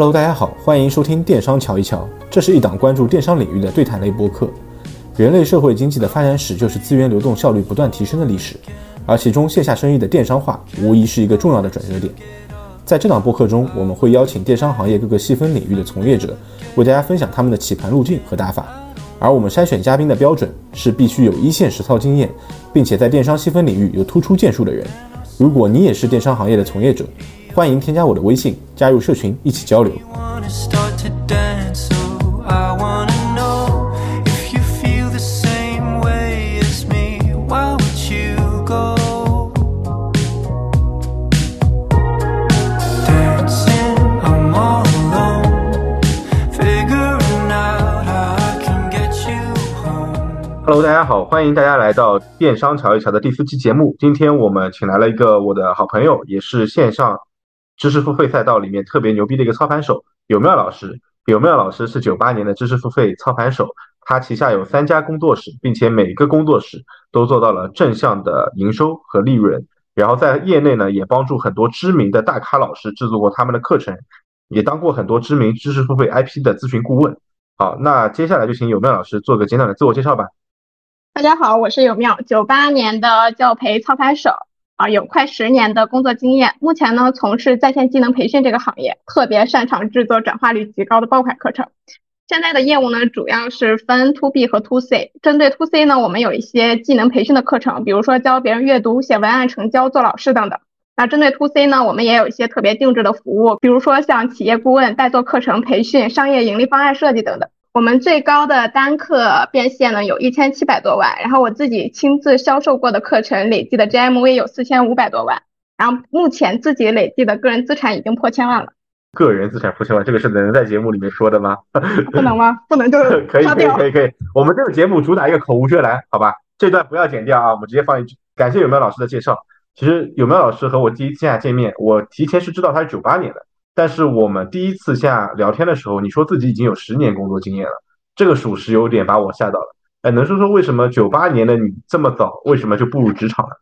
Hello，大家好，欢迎收听电商瞧一瞧。这是一档关注电商领域的对谈类播客。人类社会经济的发展史就是资源流动效率不断提升的历史，而其中线下生意的电商化无疑是一个重要的转折点。在这档播客中，我们会邀请电商行业各个细分领域的从业者，为大家分享他们的起盘路径和打法。而我们筛选嘉宾的标准是必须有一线实操经验，并且在电商细分领域有突出建树的人。如果你也是电商行业的从业者，欢迎添加我的微信，加入社群一起交流。Hello，大家好，欢迎大家来到电商瞧一瞧的第四期节目。今天我们请来了一个我的好朋友，也是线上知识付费赛道里面特别牛逼的一个操盘手，有妙老师。有妙老师是九八年的知识付费操盘手，他旗下有三家工作室，并且每个工作室都做到了正向的营收和利润。然后在业内呢，也帮助很多知名的大咖老师制作过他们的课程，也当过很多知名知识付费 IP 的咨询顾问。好，那接下来就请有妙老师做个简短的自我介绍吧。大家好，我是有妙，九八年的教培操盘手啊，有快十年的工作经验。目前呢，从事在线技能培训这个行业，特别擅长制作转化率极高的爆款课程。现在的业务呢，主要是分 to B 和 to C。针对 to C 呢，我们有一些技能培训的课程，比如说教别人阅读、写文案、成交、做老师等等。那针对 to C 呢，我们也有一些特别定制的服务，比如说像企业顾问、代做课程培训、商业盈利方案设计等等。我们最高的单课变现呢有一千七百多万，然后我自己亲自销售过的课程累计的 GMV 有四千五百多万，然后目前自己累计的个人资产已经破千万了。个人资产破千万，这个是能在节目里面说的吗？不能吗？不能就 可以可以可以可以。我们这个节目主打一个口无遮拦，好吧？这段不要剪掉啊，我们直接放一句。感谢有没有老师的介绍。其实有没有老师和我第一次见面，我提前是知道他是九八年的。但是我们第一次下聊天的时候，你说自己已经有十年工作经验了，这个属实有点把我吓到了。哎，能说说为什么九八年的你这么早，为什么就步入职场了？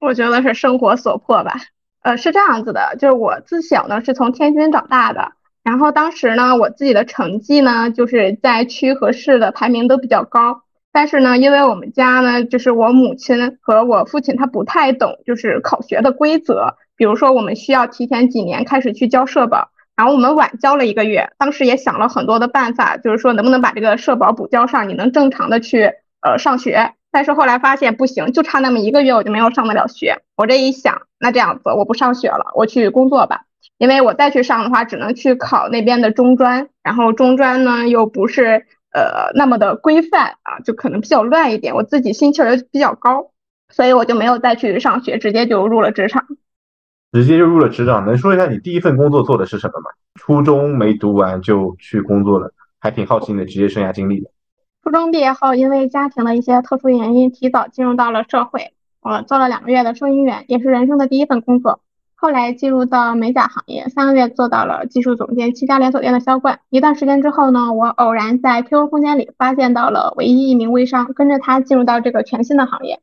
我觉得是生活所迫吧。呃，是这样子的，就是我自小呢是从天津长大的，然后当时呢我自己的成绩呢就是在区和市的排名都比较高，但是呢因为我们家呢就是我母亲和我父亲他不太懂就是考学的规则。比如说，我们需要提前几年开始去交社保，然后我们晚交了一个月。当时也想了很多的办法，就是说能不能把这个社保补交上，你能正常的去呃上学。但是后来发现不行，就差那么一个月，我就没有上得了学。我这一想，那这样子我不上学了，我去工作吧。因为我再去上的话，只能去考那边的中专，然后中专呢又不是呃那么的规范啊，就可能比较乱一点。我自己心气儿又比较高，所以我就没有再去上学，直接就入了职场。直接就入了职场，能说一下你第一份工作做的是什么吗？初中没读完就去工作了，还挺好奇你的职业生涯经历的。初中毕业后，因为家庭的一些特殊原因，提早进入到了社会。我做了两个月的收银员，也是人生的第一份工作。后来进入到美甲行业，三个月做到了技术总监，七家连锁店的销冠。一段时间之后呢，我偶然在 QQ 空间里发现到了唯一一名微商，跟着他进入到这个全新的行业。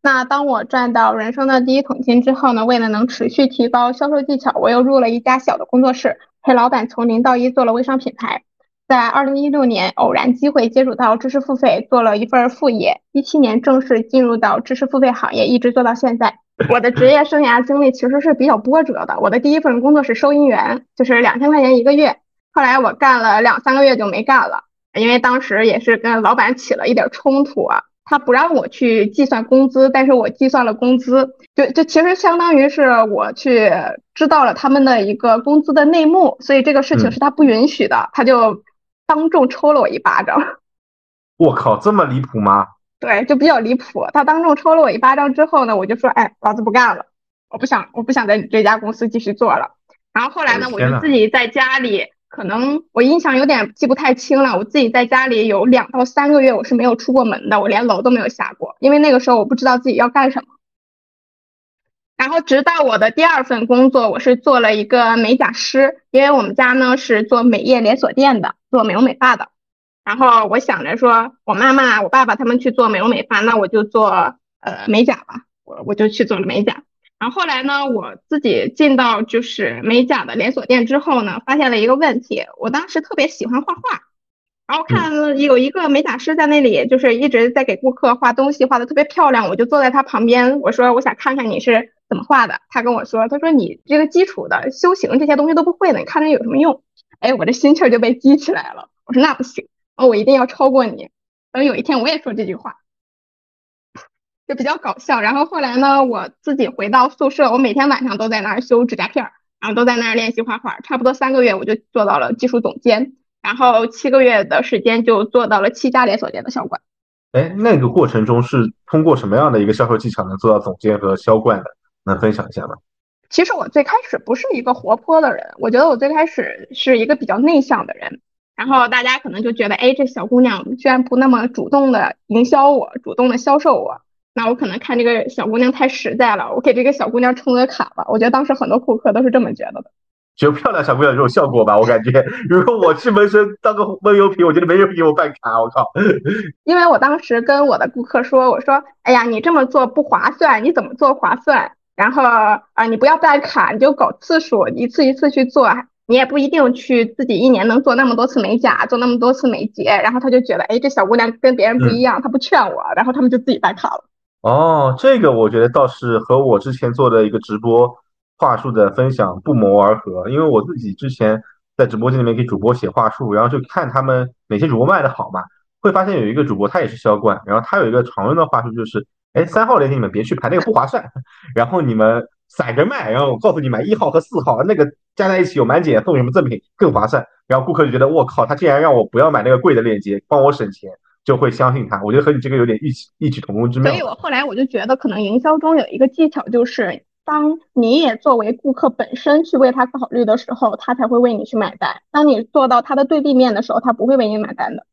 那当我赚到人生的第一桶金之后呢？为了能持续提高销售技巧，我又入了一家小的工作室，陪老板从零到一做了微商品牌。在二零一六年偶然机会接触到知识付费，做了一份副业。一七年正式进入到知识付费行业，一直做到现在。我的职业生涯经历其实是比较波折的。我的第一份工作是收银员，就是两千块钱一个月。后来我干了两三个月就没干了，因为当时也是跟老板起了一点冲突啊。他不让我去计算工资，但是我计算了工资，就就其实相当于是我去知道了他们的一个工资的内幕，所以这个事情是他不允许的，他就当众抽了我一巴掌。我靠，这么离谱吗？对，就比较离谱。他当众抽了我一巴掌之后呢，我就说，哎，老子不干了，我不想，我不想在你这家公司继续做了。然后后来呢，我就自己在家里。可能我印象有点记不太清了，我自己在家里有两到三个月我是没有出过门的，我连楼都没有下过，因为那个时候我不知道自己要干什么。然后直到我的第二份工作，我是做了一个美甲师，因为我们家呢是做美业连锁店的，做美容美发的。然后我想着说，我妈妈、我爸爸他们去做美容美发，那我就做呃美甲吧，我我就去做了美甲。然后后来呢，我自己进到就是美甲的连锁店之后呢，发现了一个问题。我当时特别喜欢画画，然后看有一个美甲师在那里，就是一直在给顾客画东西，画的特别漂亮。我就坐在他旁边，我说我想看看你是怎么画的。他跟我说，他说你这个基础的修行这些东西都不会的，你看着有什么用？哎，我这心气儿就被激起来了。我说那不行，我一定要超过你。等有一天我也说这句话。就比较搞笑，然后后来呢，我自己回到宿舍，我每天晚上都在那儿修指甲片儿，然后都在那儿练习画画，差不多三个月我就做到了技术总监，然后七个月的时间就做到了七家连锁店的销冠。哎，那个过程中是通过什么样的一个销售技巧能做到总监和销冠的？能分享一下吗？其实我最开始不是一个活泼的人，我觉得我最开始是一个比较内向的人，然后大家可能就觉得，哎，这小姑娘居然不那么主动的营销我，主动的销售我。那我可能看这个小姑娘太实在了，我给这个小姑娘充个卡吧。我觉得当时很多顾客都是这么觉得的，就漂亮小姑娘这种效果吧。我感觉，如果我去纹身当个闷油瓶，我觉得没人给我办卡。我靠！因为我当时跟我的顾客说，我说，哎呀，你这么做不划算，你怎么做划算？然后啊，你不要办卡，你就搞次数，一次一次去做，你也不一定去自己一年能做那么多次美甲，做那么多次美睫。然后他就觉得，哎，这小姑娘跟别人不一样，他不劝我，然后他们就自己办卡了。哦，这个我觉得倒是和我之前做的一个直播话术的分享不谋而合，因为我自己之前在直播间里面给主播写话术，然后就看他们哪些主播卖的好嘛，会发现有一个主播他也是销冠，然后他有一个常用的话术就是，哎，三号链接你们别去排那个不划算，然后你们散着卖，然后我告诉你买一号和四号那个加在一起有满减送什么赠品更划算，然后顾客就觉得我靠，他竟然让我不要买那个贵的链接，帮我省钱。就会相信他，我觉得和你这个有点异曲异曲同工之妙。所以我后来我就觉得，可能营销中有一个技巧，就是当你也作为顾客本身去为他考虑的时候，他才会为你去买单。当你做到他的对立面的时候，他不会为你买单的。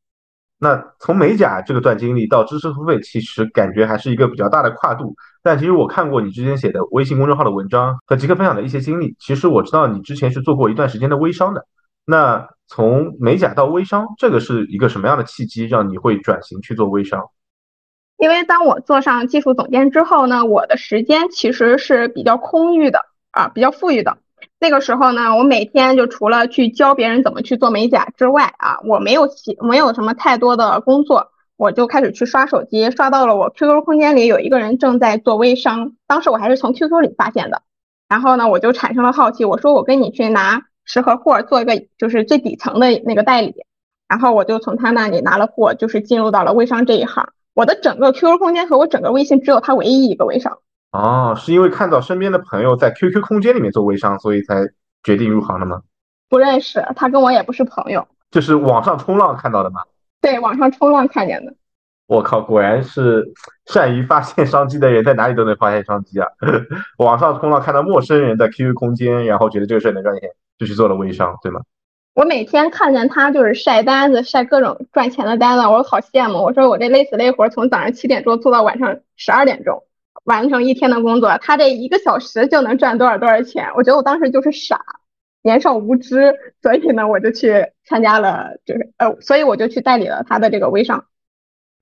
那从美甲这个段经历到知识付费，其实感觉还是一个比较大的跨度。但其实我看过你之前写的微信公众号的文章和极客分享的一些经历，其实我知道你之前是做过一段时间的微商的。那从美甲到微商，这个是一个什么样的契机，让你会转型去做微商？因为当我做上技术总监之后呢，我的时间其实是比较空裕的啊，比较富裕的。那个时候呢，我每天就除了去教别人怎么去做美甲之外啊，我没有其没有什么太多的工作，我就开始去刷手机，刷到了我 QQ 空间里有一个人正在做微商，当时我还是从 QQ 里发现的，然后呢，我就产生了好奇，我说我跟你去拿。十盒货做一个就是最底层的那个代理，然后我就从他那里拿了货，就是进入到了微商这一行。我的整个 QQ 空间和我整个微信只有他唯一一个微商。哦，是因为看到身边的朋友在 QQ 空间里面做微商，所以才决定入行的吗？不认识，他跟我也不是朋友。就是网上冲浪看到的吗？对，网上冲浪看见的。我靠，果然是善于发现商机的人，在哪里都能发现商机啊！网上冲浪看到陌生人的 QQ 空间，然后觉得这个事能赚钱。就去做了微商，对吗？我每天看见他就是晒单子，晒各种赚钱的单子，我好羡慕。我说我这累死累活，从早上七点钟做到晚上十二点钟，完成一天的工作，他这一个小时就能赚多少多少钱？我觉得我当时就是傻，年少无知，所以呢，我就去参加了，就是呃，所以我就去代理了他的这个微商。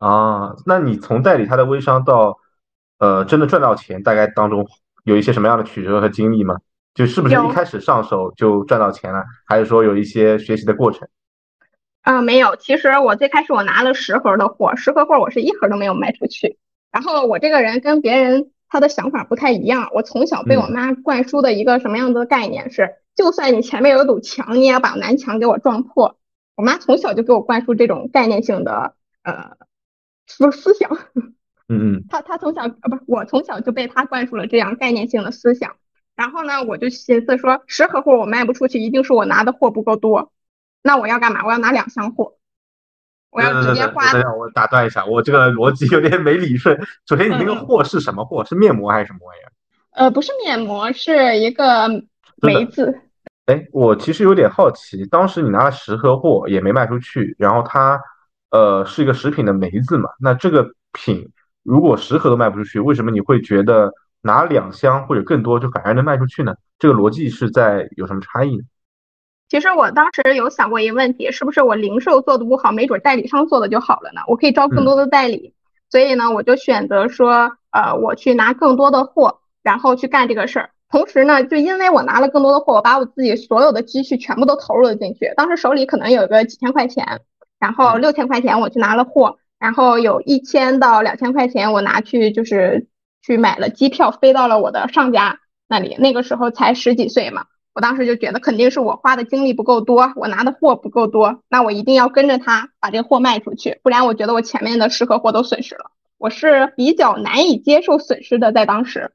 啊，那你从代理他的微商到呃真的赚到钱，大概当中有一些什么样的曲折和经历吗？就是不是一开始上手就赚到钱了，还是说有一些学习的过程？啊，没有。其实我最开始我拿了十盒的货，十盒货我是一盒都没有卖出去。然后我这个人跟别人他的想法不太一样。我从小被我妈灌输的一个什么样子的概念是，就算你前面有堵墙，你也要把南墙给我撞破。我妈从小就给我灌输这种概念性的呃思思想。嗯嗯。他他从小呃不是我从小就被他灌输了这样概念性的思想。然后呢，我就寻思说，十盒货我卖不出去，一定是我拿的货不够多。那我要干嘛？我要拿两箱货，我要直接花。我打断一下，我这个逻辑有点没理顺。首先，你那个货是什么货？是面膜还是什么玩意儿？呃，不是面膜，是一个梅子。哎，我其实有点好奇，当时你拿了十盒货也没卖出去，然后它呃是一个食品的梅子嘛？那这个品如果十盒都卖不出去，为什么你会觉得？拿两箱或者更多就反而能卖出去呢？这个逻辑是在有什么差异呢？其实我当时有想过一个问题，是不是我零售做的不好，没准代理商做的就好了呢？我可以招更多的代理，所以呢，我就选择说，呃，我去拿更多的货，然后去干这个事儿。同时呢，就因为我拿了更多的货，我把我自己所有的积蓄全部都投入了进去。当时手里可能有个几千块钱，然后六千块钱我去拿了货，然后有一千到两千块钱我拿去就是去买了机票飞到了我的上家那里。那个时候才十几岁嘛，我当时就觉得肯定是我花的精力不够多，我拿的货不够多，那我一定要跟着他把这个货卖出去，不然我觉得我前面的十盒货都损失了。我是比较难以接受损失的，在当时。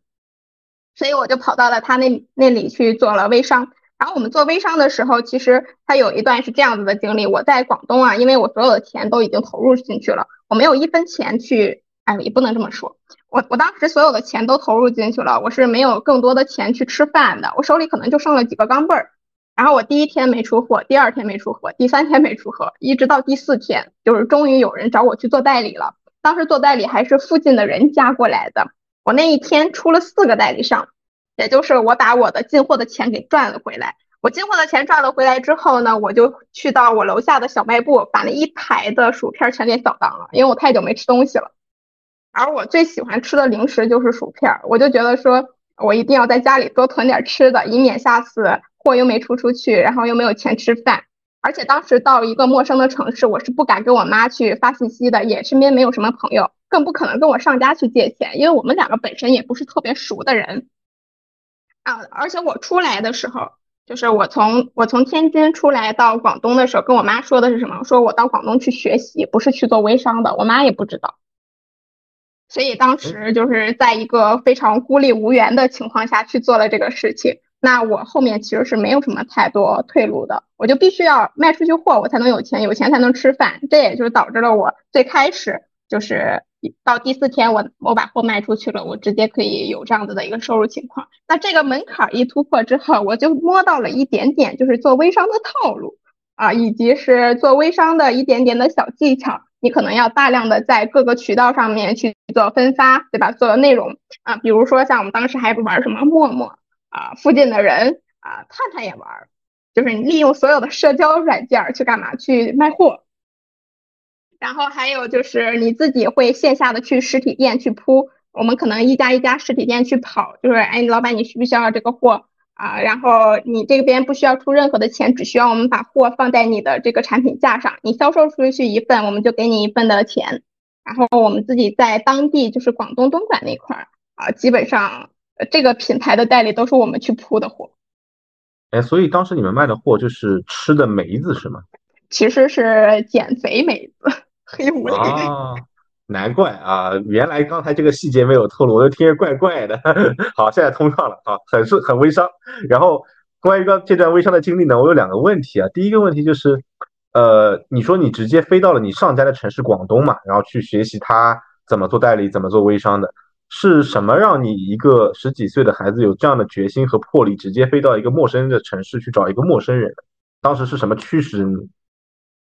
所以我就跑到了他那那里去做了微商。然后我们做微商的时候，其实他有一段是这样子的经历。我在广东啊，因为我所有的钱都已经投入进去了，我没有一分钱去，哎，也不能这么说。我我当时所有的钱都投入进去了，我是没有更多的钱去吃饭的。我手里可能就剩了几个钢镚儿。然后我第一天没出货，第二天没出货，第三天没出货，一直到第四天，就是终于有人找我去做代理了。当时做代理还是附近的人加过来的。我那一天出了四个代理商，也就是我把我的进货的钱给赚了回来。我进货的钱赚了回来之后呢，我就去到我楼下的小卖部，把那一排的薯片全给扫荡了，因为我太久没吃东西了。而我最喜欢吃的零食就是薯片，我就觉得说我一定要在家里多囤点吃的，以免下次货又没出出去，然后又没有钱吃饭。而且当时到一个陌生的城市，我是不敢跟我妈去发信息的，也身边没有什么朋友。更不可能跟我上家去借钱，因为我们两个本身也不是特别熟的人啊。而且我出来的时候，就是我从我从天津出来到广东的时候，跟我妈说的是什么？说我到广东去学习，不是去做微商的。我妈也不知道，所以当时就是在一个非常孤立无援的情况下去做了这个事情。那我后面其实是没有什么太多退路的，我就必须要卖出去货，我才能有钱，有钱才能吃饭。这也就是导致了我最开始就是。到第四天，我我把货卖出去了，我直接可以有这样子的一个收入情况。那这个门槛一突破之后，我就摸到了一点点，就是做微商的套路啊，以及是做微商的一点点的小技巧。你可能要大量的在各个渠道上面去做分发，对吧？做内容啊，比如说像我们当时还玩什么陌陌啊，附近的人啊，探探也玩，就是你利用所有的社交软件去干嘛？去卖货。然后还有就是你自己会线下的去实体店去铺，我们可能一家一家实体店去跑，就是哎，老板你需不需要这个货啊？然后你这边不需要出任何的钱，只需要我们把货放在你的这个产品架上，你销售出去一份，我们就给你一份的钱。然后我们自己在当地就是广东东莞那块儿啊，基本上这个品牌的代理都是我们去铺的货。哎，所以当时你们卖的货就是吃的梅子是吗？其实是减肥梅子。黑五啊，难怪啊！原来刚才这个细节没有透露，我就听着怪怪的。好，现在通畅了啊，很是很微商。然后关于刚这段微商的经历呢，我有两个问题啊。第一个问题就是，呃，你说你直接飞到了你上家的城市广东嘛，然后去学习他怎么做代理，怎么做微商的，是什么让你一个十几岁的孩子有这样的决心和魄力，直接飞到一个陌生的城市去找一个陌生人？当时是什么驱使你？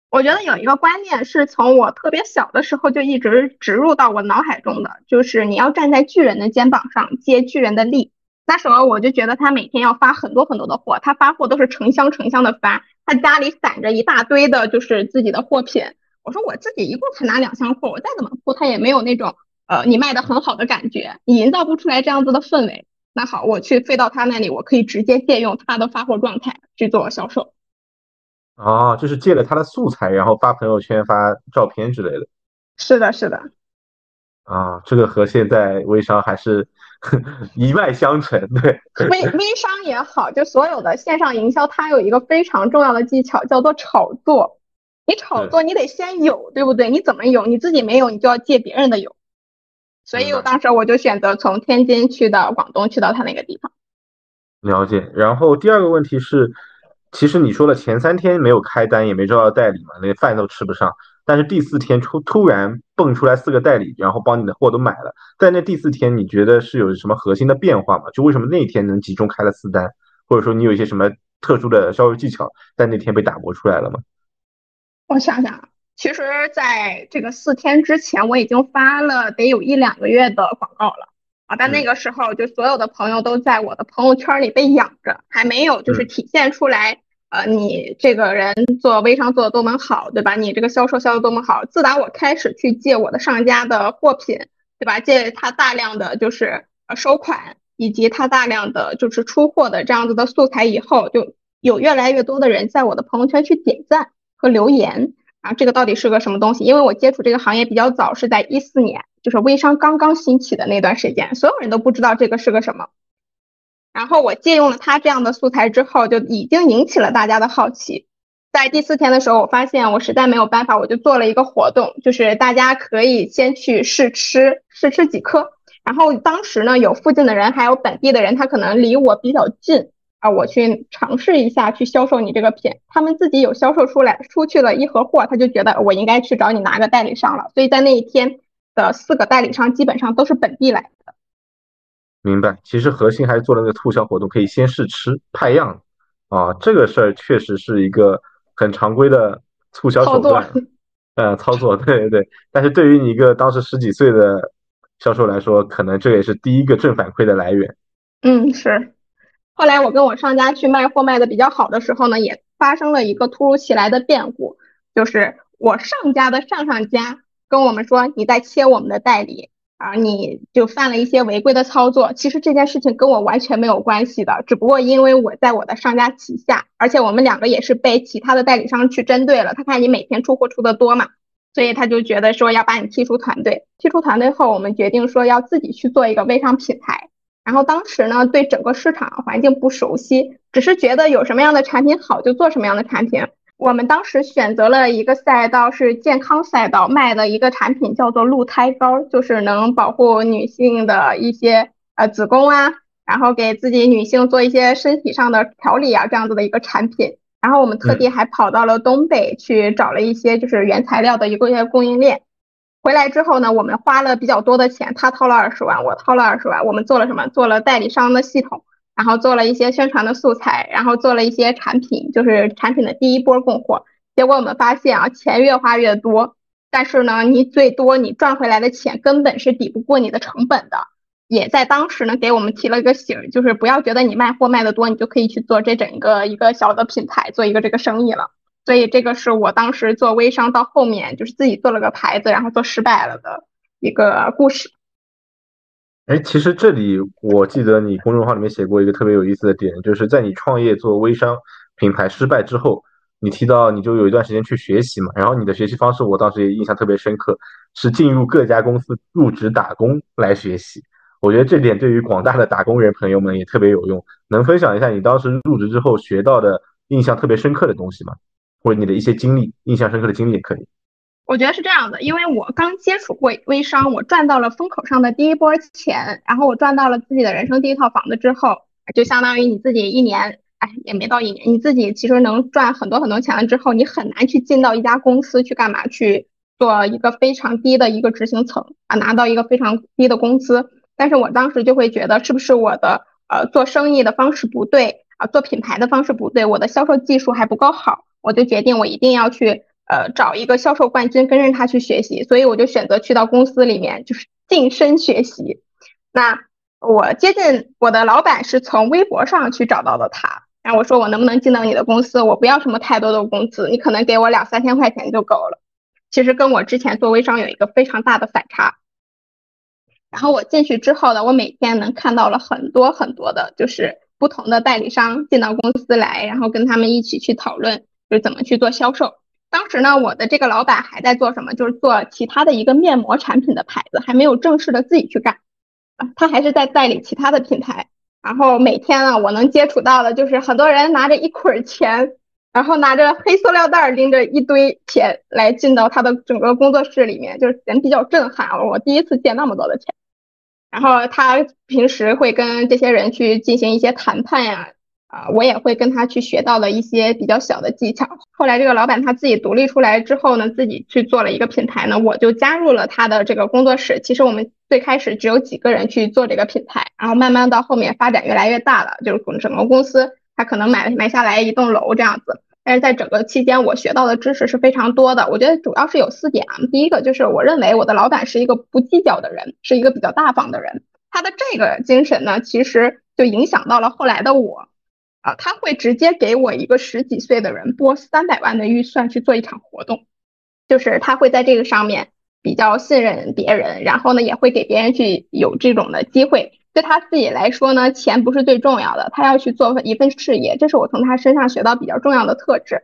我觉得有一个观念是从我特别小的时候就一直植入到我脑海中的，就是你要站在巨人的肩膀上接巨人的力。那时候我就觉得他每天要发很多很多的货，他发货都是成箱成箱的发，他家里散着一大堆的就是自己的货品。我说我自己一共才拿两箱货，我再怎么铺他也没有那种呃你卖的很好的感觉，你营造不出来这样子的氛围。那好，我去飞到他那里，我可以直接借用他的发货状态去做销售。哦，就是借了他的素材，然后发朋友圈、发照片之类的。是的，是的。啊，这个和现在微商还是 一脉相承，对。微微商也好，就所有的线上营销，它有一个非常重要的技巧，叫做炒作。你炒作，你得先有，对不对？你怎么有？你自己没有，你就要借别人的有。所以我当时我就选择从天津去到广东，去到他那个地方。了解。然后第二个问题是。其实你说了前三天没有开单，也没招到代理嘛，连饭都吃不上。但是第四天突突然蹦出来四个代理，然后帮你的货都买了。在那第四天，你觉得是有什么核心的变化吗？就为什么那一天能集中开了四单，或者说你有一些什么特殊的销售技巧，在那天被打磨出来了吗？我想想，其实在这个四天之前，我已经发了得有一两个月的广告了。啊，但那个时候就所有的朋友都在我的朋友圈里被养着，还没有就是体现出来。呃，你这个人做微商做的多么好，对吧？你这个销售销的多么好。自打我开始去借我的上家的货品，对吧？借他大量的就是呃收款，以及他大量的就是出货的这样子的素材以后，就有越来越多的人在我的朋友圈去点赞和留言啊，这个到底是个什么东西？因为我接触这个行业比较早，是在一四年，就是微商刚刚兴起的那段时间，所有人都不知道这个是个什么。然后我借用了他这样的素材之后，就已经引起了大家的好奇。在第四天的时候，我发现我实在没有办法，我就做了一个活动，就是大家可以先去试吃，试吃几颗。然后当时呢，有附近的人，还有本地的人，他可能离我比较近啊，我去尝试一下去销售你这个品。他们自己有销售出来，出去了一盒货，他就觉得我应该去找你拿个代理商了。所以在那一天的四个代理商基本上都是本地来的。明白，其实核心还是做了那个促销活动，可以先试吃派样啊，这个事儿确实是一个很常规的促销手段，呃，操作，对对对。但是对于你一个当时十几岁的。销售来说，可能这也是第一个正反馈的来源。嗯，是。后来我跟我上家去卖货卖的比较好的时候呢，也发生了一个突如其来的变故，就是我上家的上上家跟我们说，你在切我们的代理啊，你就犯了一些违规的操作。其实这件事情跟我完全没有关系的，只不过因为我在我的商家旗下，而且我们两个也是被其他的代理商去针对了。他看你每天出货出的多嘛。所以他就觉得说要把你踢出团队，踢出团队后，我们决定说要自己去做一个微商品牌。然后当时呢，对整个市场环境不熟悉，只是觉得有什么样的产品好就做什么样的产品。我们当时选择了一个赛道是健康赛道，卖的一个产品叫做鹿胎膏，就是能保护女性的一些呃子宫啊，然后给自己女性做一些身体上的调理啊这样子的一个产品。然后我们特地还跑到了东北去找了一些就是原材料的一个些供应链，回来之后呢，我们花了比较多的钱，他掏了二十万，我掏了二十万，我们做了什么？做了代理商的系统，然后做了一些宣传的素材，然后做了一些产品，就是产品的第一波供货。结果我们发现啊，钱越花越多，但是呢，你最多你赚回来的钱根本是抵不过你的成本的。也在当时呢，给我们提了一个醒，就是不要觉得你卖货卖的多，你就可以去做这整个一个小的品牌，做一个这个生意了。所以这个是我当时做微商到后面，就是自己做了个牌子，然后做失败了的一个故事。哎，其实这里我记得你公众号里面写过一个特别有意思的点，就是在你创业做微商品牌失败之后，你提到你就有一段时间去学习嘛，然后你的学习方式我当时也印象特别深刻，是进入各家公司入职打工来学习。我觉得这点对于广大的打工人朋友们也特别有用，能分享一下你当时入职之后学到的印象特别深刻的东西吗？或者你的一些经历，印象深刻的经历也可以。我觉得是这样的，因为我刚接触过微商，我赚到了风口上的第一波钱，然后我赚到了自己的人生第一套房子之后，就相当于你自己一年，哎，也没到一年，你自己其实能赚很多很多钱了之后，你很难去进到一家公司去干嘛？去做一个非常低的一个执行层啊，拿到一个非常低的工资。但是我当时就会觉得，是不是我的呃做生意的方式不对啊，做品牌的方式不对，我的销售技术还不够好，我就决定我一定要去呃找一个销售冠军，跟着他去学习。所以我就选择去到公司里面，就是晋升学习。那我接近我的老板是从微博上去找到的他，然后我说我能不能进到你的公司？我不要什么太多的工资，你可能给我两三千块钱就够了。其实跟我之前做微商有一个非常大的反差。然后我进去之后呢，我每天能看到了很多很多的，就是不同的代理商进到公司来，然后跟他们一起去讨论，就是怎么去做销售。当时呢，我的这个老板还在做什么？就是做其他的一个面膜产品的牌子，还没有正式的自己去干啊，他还是在代理其他的品牌。然后每天呢，我能接触到的就是很多人拿着一捆钱，然后拿着黑塑料袋拎着一堆钱来进到他的整个工作室里面，就是人比较震撼。我第一次见那么多的钱。然后他平时会跟这些人去进行一些谈判呀，啊我也会跟他去学到了一些比较小的技巧。后来这个老板他自己独立出来之后呢，自己去做了一个品牌呢，我就加入了他的这个工作室。其实我们最开始只有几个人去做这个品牌，然后慢慢到后面发展越来越大了，就是整个公司他可能买买下来一栋楼这样子。但是在整个期间，我学到的知识是非常多的。我觉得主要是有四点啊。第一个就是我认为我的老板是一个不计较的人，是一个比较大方的人。他的这个精神呢，其实就影响到了后来的我啊。他会直接给我一个十几岁的人拨三百万的预算去做一场活动，就是他会在这个上面比较信任别人，然后呢也会给别人去有这种的机会。对他自己来说呢，钱不是最重要的，他要去做一份事业，这是我从他身上学到比较重要的特质。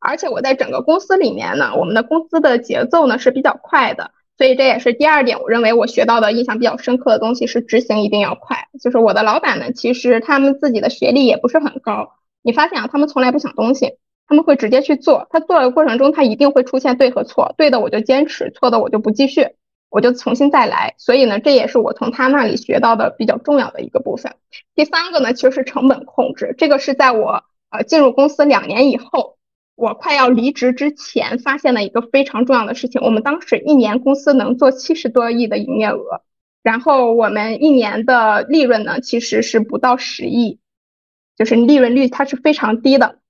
而且我在整个公司里面呢，我们的公司的节奏呢是比较快的，所以这也是第二点，我认为我学到的印象比较深刻的东西是执行一定要快。就是我的老板呢，其实他们自己的学历也不是很高，你发现啊，他们从来不想东西，他们会直接去做。他做的过程中，他一定会出现对和错，对的我就坚持，错的我就不继续。我就重新再来，所以呢，这也是我从他那里学到的比较重要的一个部分。第三个呢，其实是成本控制，这个是在我呃进入公司两年以后，我快要离职之前发现了一个非常重要的事情。我们当时一年公司能做七十多亿的营业额，然后我们一年的利润呢，其实是不到十亿，就是利润率它是非常低的。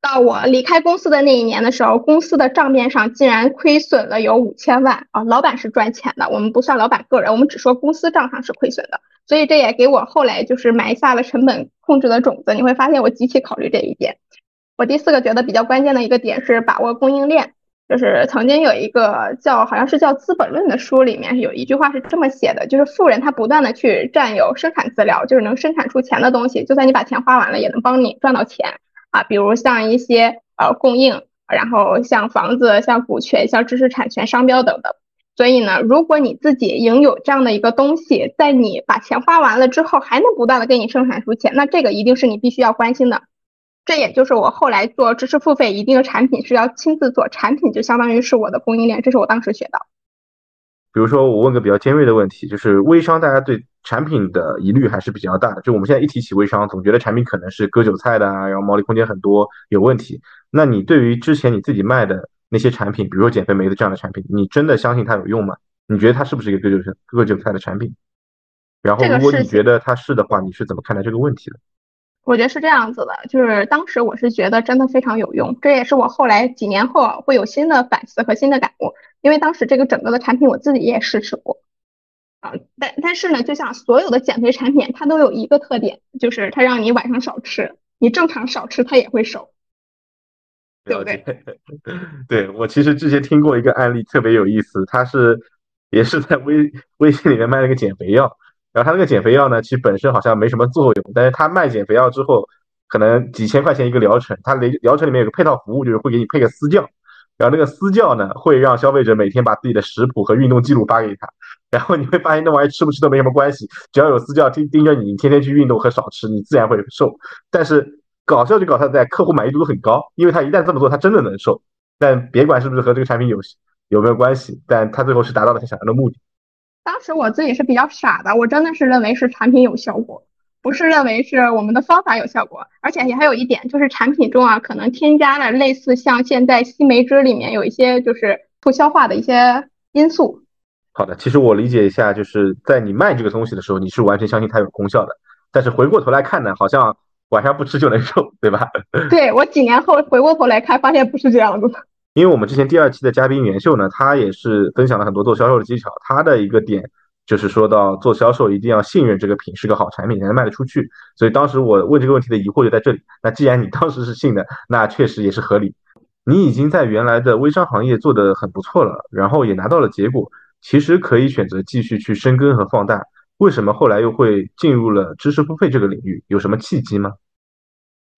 到我离开公司的那一年的时候，公司的账面上竟然亏损了有五千万啊！老板是赚钱的，我们不算老板个人，我们只说公司账上是亏损的。所以这也给我后来就是埋下了成本控制的种子。你会发现我极其考虑这一点。我第四个觉得比较关键的一个点是把握供应链，就是曾经有一个叫好像是叫《资本论》的书里面有一句话是这么写的，就是富人他不断的去占有生产资料，就是能生产出钱的东西，就算你把钱花完了，也能帮你赚到钱。啊，比如像一些呃供应，然后像房子、像股权、像知识产权、商标等等。所以呢，如果你自己拥有这样的一个东西，在你把钱花完了之后，还能不断的给你生产出钱，那这个一定是你必须要关心的。这也就是我后来做知识付费，一定的产品是要亲自做，产品就相当于是我的供应链，这是我当时学的。比如说，我问个比较尖锐的问题，就是微商，大家对。产品的疑虑还是比较大的，就我们现在一提起微商，总觉得产品可能是割韭菜的啊，然后毛利空间很多，有问题。那你对于之前你自己卖的那些产品，比如说减肥梅子这样的产品，你真的相信它有用吗？你觉得它是不是一个割韭菜割韭菜的产品？然后如果你觉得它是的话，你是怎么看待这个问题的？我觉得是这样子的，就是当时我是觉得真的非常有用，这也是我后来几年后会有新的反思和新的感悟，因为当时这个整个的产品我自己也试吃过。啊但但是呢，就像所有的减肥产品，它都有一个特点，就是它让你晚上少吃，你正常少吃，它也会瘦，对不对？对我其实之前听过一个案例，特别有意思，他是也是在微微信里面卖了个减肥药，然后他那个减肥药呢，其实本身好像没什么作用，但是他卖减肥药之后，可能几千块钱一个疗程，他疗疗程里面有个配套服务，就是会给你配个私教。然后那个私教呢，会让消费者每天把自己的食谱和运动记录发给他，然后你会发现那玩意吃不吃都没什么关系，只要有私教盯盯着你，你天天去运动和少吃，你自然会瘦。但是搞笑就搞笑在客户满意度很高，因为他一旦这么做，他真的能瘦。但别管是不是和这个产品有有没有关系，但他最后是达到了他想要的目的。当时我自己是比较傻的，我真的是认为是产品有效果。不是认为是我们的方法有效果，而且也还有一点就是产品中啊，可能添加了类似像现在西梅汁里面有一些就是促消化的一些因素。好的，其实我理解一下，就是在你卖这个东西的时候，你是完全相信它有功效的，但是回过头来看呢，好像晚上不吃就能瘦，对吧？对我几年后回过头来看，发现不是这样子的。因为我们之前第二期的嘉宾袁秀呢，他也是分享了很多做销售的技巧，他的一个点。就是说到做销售，一定要信任这个品是个好产品，才能卖得出去。所以当时我问这个问题的疑惑就在这里。那既然你当时是信的，那确实也是合理。你已经在原来的微商行业做得很不错了，然后也拿到了结果，其实可以选择继续去深耕和放大。为什么后来又会进入了知识付费这个领域？有什么契机吗？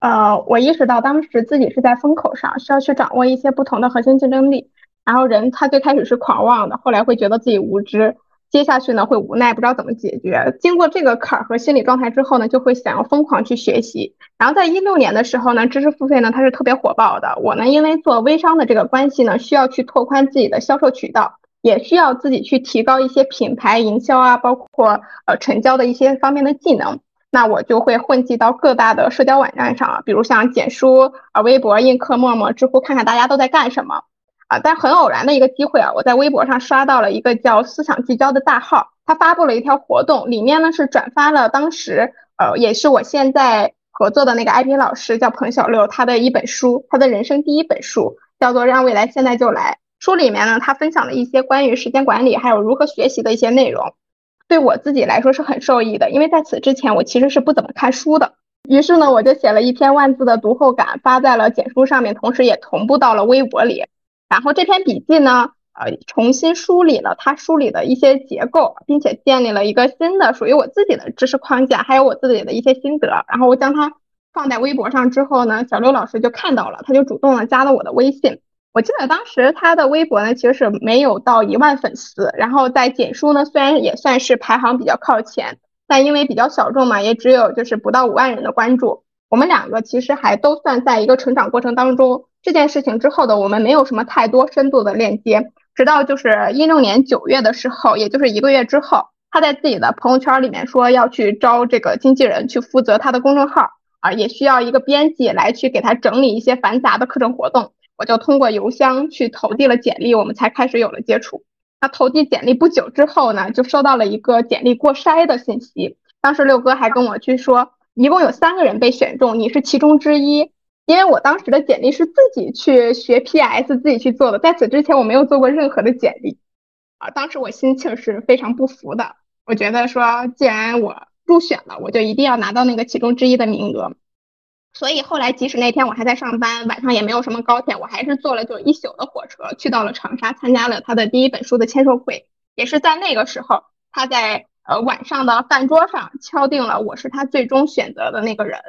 呃，我意识到当时自己是在风口上，需要去掌握一些不同的核心竞争力。然后人他最开始是狂妄的，后来会觉得自己无知。接下去呢会无奈，不知道怎么解决。经过这个坎儿和心理状态之后呢，就会想要疯狂去学习。然后在一六年的时候呢，知识付费呢它是特别火爆的。我呢因为做微商的这个关系呢，需要去拓宽自己的销售渠道，也需要自己去提高一些品牌营销啊，包括呃成交的一些方面的技能。那我就会混迹到各大的社交网站上，比如像简书啊、微博、映客、陌陌、知乎，看看大家都在干什么。啊，但很偶然的一个机会啊，我在微博上刷到了一个叫“思想聚焦”的大号，他发布了一条活动，里面呢是转发了当时呃，也是我现在合作的那个 IP 老师叫彭小六，他的一本书，他的人生第一本书叫做《让未来现在就来》。书里面呢，他分享了一些关于时间管理还有如何学习的一些内容，对我自己来说是很受益的，因为在此之前我其实是不怎么看书的。于是呢，我就写了一篇万字的读后感，发在了简书上面，同时也同步到了微博里。然后这篇笔记呢，呃重新梳理了他梳理的一些结构，并且建立了一个新的属于我自己的知识框架，还有我自己的一些心得。然后我将它放在微博上之后呢，小刘老师就看到了，他就主动的加了我的微信。我记得当时他的微博呢，其实是没有到一万粉丝，然后在简书呢，虽然也算是排行比较靠前，但因为比较小众嘛，也只有就是不到五万人的关注。我们两个其实还都算在一个成长过程当中。这件事情之后的我们没有什么太多深度的链接，直到就是一六年九月的时候，也就是一个月之后，他在自己的朋友圈里面说要去招这个经纪人去负责他的公众号啊，也需要一个编辑来去给他整理一些繁杂的课程活动。我就通过邮箱去投递了简历，我们才开始有了接触。那投递简历不久之后呢，就收到了一个简历过筛的信息。当时六哥还跟我去说，一共有三个人被选中，你是其中之一。因为我当时的简历是自己去学 PS 自己去做的，在此之前我没有做过任何的简历。啊，当时我心情是非常不服的。我觉得说，既然我入选了，我就一定要拿到那个其中之一的名额。所以后来，即使那天我还在上班，晚上也没有什么高铁，我还是坐了就一宿的火车去到了长沙，参加了他的第一本书的签售会。也是在那个时候，他在呃晚上的饭桌上敲定了我是他最终选择的那个人。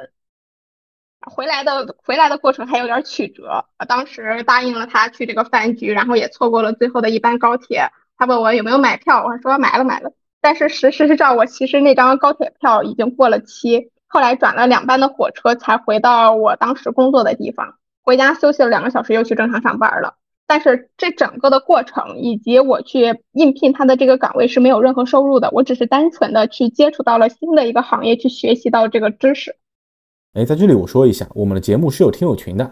回来的回来的过程还有点曲折，当时答应了他去这个饭局，然后也错过了最后的一班高铁。他问我有没有买票，我说买了买了，但是实事实上我其实那张高铁票已经过了期。后来转了两班的火车才回到我当时工作的地方，回家休息了两个小时，又去正常上班了。但是这整个的过程以及我去应聘他的这个岗位是没有任何收入的，我只是单纯的去接触到了新的一个行业，去学习到这个知识。哎，在这里我说一下，我们的节目是有听友群的，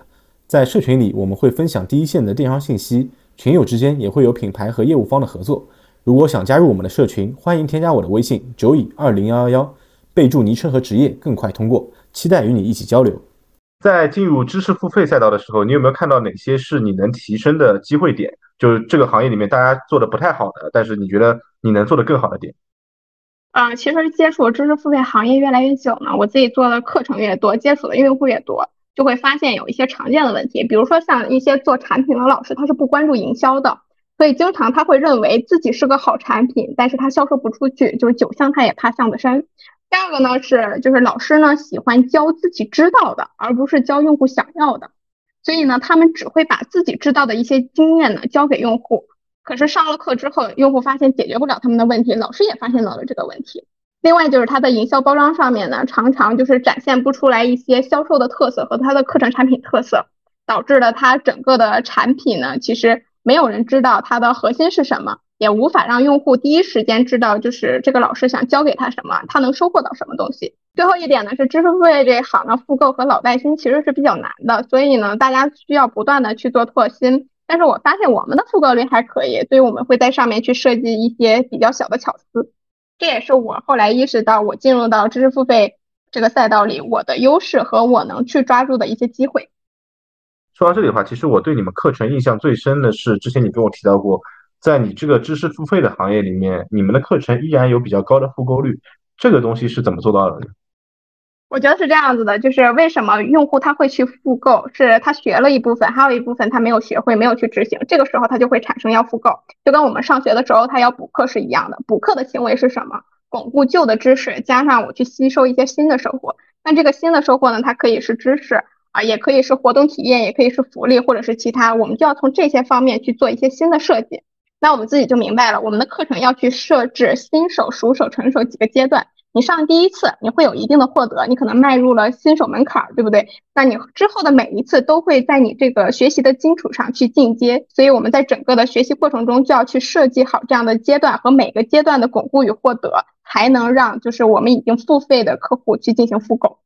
在社群里我们会分享第一线的电商信息，群友之间也会有品牌和业务方的合作。如果想加入我们的社群，欢迎添加我的微信九乙二零幺幺幺。备注昵称和职业更快通过，期待与你一起交流。在进入知识付费赛道的时候，你有没有看到哪些是你能提升的机会点？就是这个行业里面大家做的不太好的，但是你觉得你能做的更好的点？嗯，其实接触知识付费行业越来越久呢，我自己做的课程越多，接触的用户越多，就会发现有一些常见的问题。比如说像一些做产品的老师，他是不关注营销的，所以经常他会认为自己是个好产品，但是他销售不出去，就是酒香他也怕巷子深。第二个呢是，就是老师呢喜欢教自己知道的，而不是教用户想要的，所以呢，他们只会把自己知道的一些经验呢教给用户。可是上了课之后，用户发现解决不了他们的问题，老师也发现到了这个问题。另外就是他的营销包装上面呢，常常就是展现不出来一些销售的特色和他的课程产品特色，导致了他整个的产品呢，其实没有人知道它的核心是什么。也无法让用户第一时间知道，就是这个老师想教给他什么，他能收获到什么东西。最后一点呢，是知识付费这一行呢，复购和老带新其实是比较难的，所以呢，大家需要不断的去做拓新。但是我发现我们的复购率还可以，所以我们会在上面去设计一些比较小的巧思。这也是我后来意识到，我进入到知识付费这个赛道里，我的优势和我能去抓住的一些机会。说到这里的话，其实我对你们课程印象最深的是，之前你跟我提到过。在你这个知识付费的行业里面，你们的课程依然有比较高的复购率，这个东西是怎么做到的呢？我觉得是这样子的，就是为什么用户他会去复购，是他学了一部分，还有一部分他没有学会，没有去执行，这个时候他就会产生要复购，就跟我们上学的时候他要补课是一样的。补课的行为是什么？巩固旧的知识，加上我去吸收一些新的收获。那这个新的收获呢，它可以是知识啊，也可以是活动体验，也可以是福利，或者是其他，我们就要从这些方面去做一些新的设计。那我们自己就明白了，我们的课程要去设置新手、熟手、成熟几个阶段。你上第一次，你会有一定的获得，你可能迈入了新手门槛，对不对？那你之后的每一次都会在你这个学习的基础上去进阶。所以我们在整个的学习过程中就要去设计好这样的阶段和每个阶段的巩固与获得，才能让就是我们已经付费的客户去进行复购。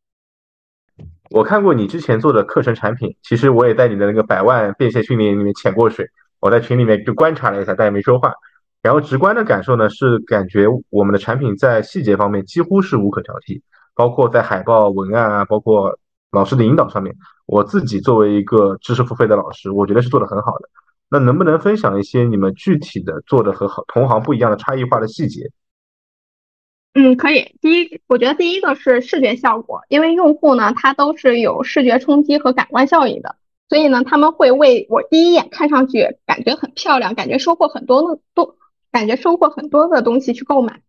我看过你之前做的课程产品，其实我也在你的那个百万变现训练营里面潜过水。我在群里面就观察了一下，但也没说话。然后直观的感受呢，是感觉我们的产品在细节方面几乎是无可挑剔，包括在海报文案啊，包括老师的引导上面，我自己作为一个知识付费的老师，我觉得是做的很好的。那能不能分享一些你们具体的做的和同行不一样的差异化的细节？嗯，可以。第一，我觉得第一个是视觉效果，因为用户呢，他都是有视觉冲击和感官效应的。所以呢，他们会为我第一眼看上去感觉很漂亮，感觉收获很多的多，感觉收获很多的东西去购买。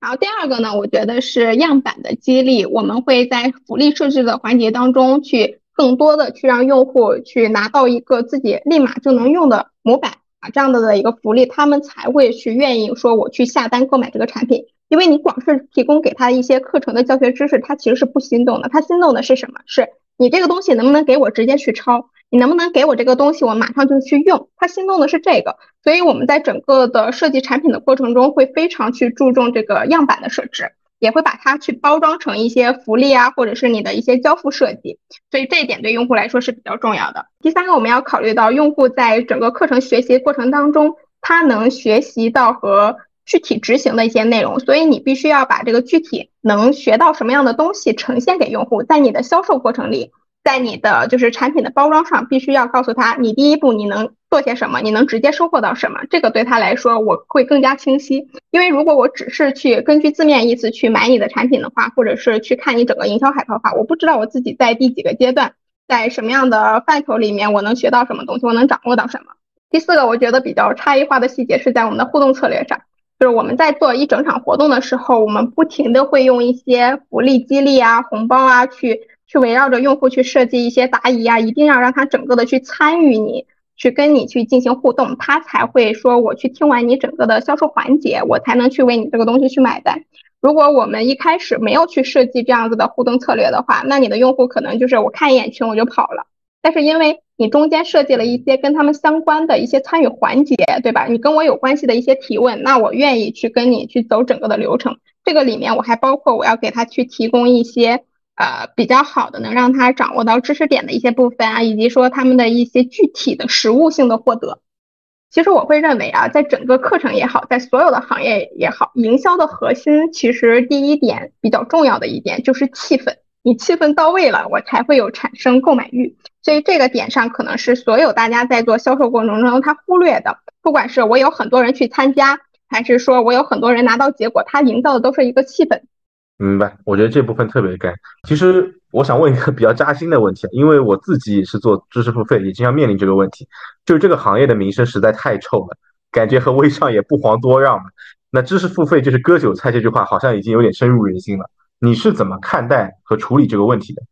然后第二个呢，我觉得是样板的激励，我们会在福利设置的环节当中去更多的去让用户去拿到一个自己立马就能用的模板啊，这样的的一个福利，他们才会去愿意说我去下单购买这个产品。因为你光是提供给他一些课程的教学知识，他其实是不心动的，他心动的是什么？是你这个东西能不能给我直接去抄？你能不能给我这个东西，我马上就去用？他心动的是这个，所以我们在整个的设计产品的过程中，会非常去注重这个样板的设置，也会把它去包装成一些福利啊，或者是你的一些交付设计。所以这一点对用户来说是比较重要的。第三个，我们要考虑到用户在整个课程学习过程当中，他能学习到和具体执行的一些内容，所以你必须要把这个具体能学到什么样的东西呈现给用户，在你的销售过程里。在你的就是产品的包装上，必须要告诉他，你第一步你能做些什么，你能直接收获到什么，这个对他来说我会更加清晰。因为如果我只是去根据字面意思去买你的产品的话，或者是去看你整个营销海报的话，我不知道我自己在第几个阶段，在什么样的范畴里面我能学到什么东西，我能掌握到什么。第四个，我觉得比较差异化的细节是在我们的互动策略上，就是我们在做一整场活动的时候，我们不停的会用一些福利激励啊、红包啊去。去围绕着用户去设计一些答疑啊，一定要让他整个的去参与你，去跟你去进行互动，他才会说我去听完你整个的销售环节，我才能去为你这个东西去买单。如果我们一开始没有去设计这样子的互动策略的话，那你的用户可能就是我看一眼群我就跑了。但是因为你中间设计了一些跟他们相关的一些参与环节，对吧？你跟我有关系的一些提问，那我愿意去跟你去走整个的流程。这个里面我还包括我要给他去提供一些。呃，比较好的能让他掌握到知识点的一些部分啊，以及说他们的一些具体的实物性的获得。其实我会认为啊，在整个课程也好，在所有的行业也好，营销的核心其实第一点比较重要的一点就是气氛，你气氛到位了，我才会有产生购买欲。所以这个点上可能是所有大家在做销售过程中他忽略的，不管是我有很多人去参加，还是说我有很多人拿到结果，他营造的都是一个气氛。明白，我觉得这部分特别干。其实我想问一个比较扎心的问题，因为我自己也是做知识付费，也经常面临这个问题，就是这个行业的名声实在太臭了，感觉和微商也不遑多让。那知识付费就是割韭菜这句话，好像已经有点深入人心了。你是怎么看待和处理这个问题的？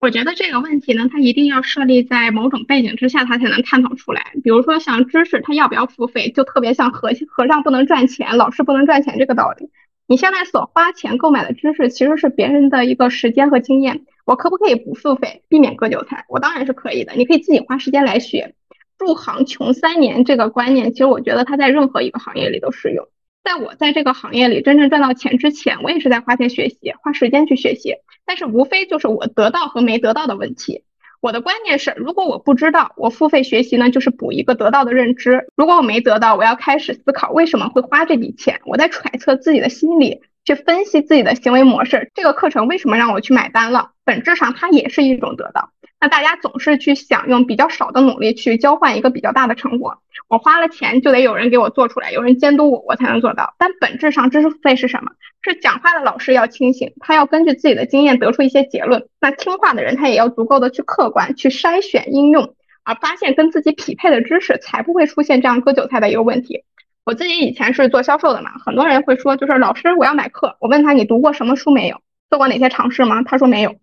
我觉得这个问题呢，它一定要设立在某种背景之下，它才能探讨出来。比如说像知识，它要不要付费，就特别像和和尚不能赚钱，老师不能赚钱这个道理。你现在所花钱购买的知识，其实是别人的一个时间和经验。我可不可以不付费，避免割韭菜？我当然是可以的。你可以自己花时间来学。入行穷三年这个观念，其实我觉得它在任何一个行业里都适用。在我在这个行业里真正赚到钱之前，我也是在花钱学习，花时间去学习。但是无非就是我得到和没得到的问题。我的观念是，如果我不知道，我付费学习呢，就是补一个得到的认知。如果我没得到，我要开始思考为什么会花这笔钱。我在揣测自己的心理，去分析自己的行为模式。这个课程为什么让我去买单了？本质上它也是一种得到。那大家总是去想用比较少的努力去交换一个比较大的成果。我花了钱就得有人给我做出来，有人监督我，我才能做到。但本质上知识付费是什么？是讲话的老师要清醒，他要根据自己的经验得出一些结论。那听话的人他也要足够的去客观去筛选应用，而发现跟自己匹配的知识，才不会出现这样割韭菜的一个问题。我自己以前是做销售的嘛，很多人会说，就是老师我要买课，我问他你读过什么书没有，做过哪些尝试吗？他说没有。